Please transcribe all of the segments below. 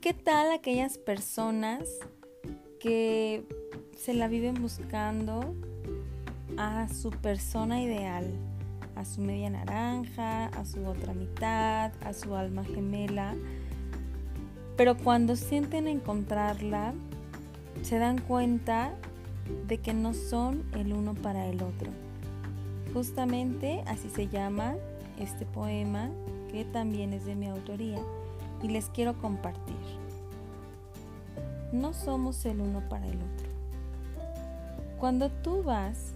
qué tal aquellas personas que se la viven buscando a su persona ideal, a su media naranja, a su otra mitad, a su alma gemela? Pero cuando sienten encontrarla, se dan cuenta de que no son el uno para el otro. Justamente así se llama este poema, que también es de mi autoría, y les quiero compartir. No somos el uno para el otro. Cuando tú vas,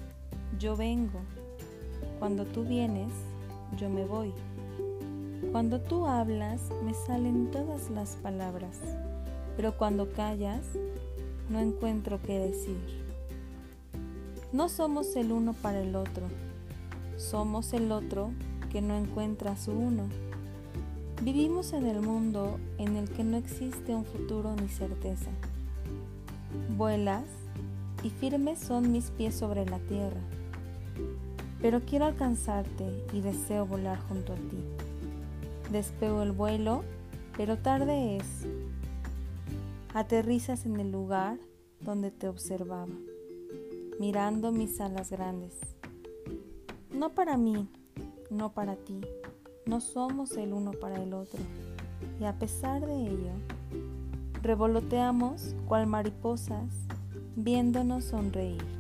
yo vengo. Cuando tú vienes, yo me voy. Cuando tú hablas, me salen todas las palabras, pero cuando callas, no encuentro qué decir. No somos el uno para el otro, somos el otro que no encuentra su uno. Vivimos en el mundo en el que no existe un futuro ni certeza. Vuelas y firmes son mis pies sobre la tierra, pero quiero alcanzarte y deseo volar junto a ti. Despego el vuelo, pero tarde es. Aterrizas en el lugar donde te observaba, mirando mis alas grandes. No para mí, no para ti, no somos el uno para el otro. Y a pesar de ello, revoloteamos cual mariposas viéndonos sonreír.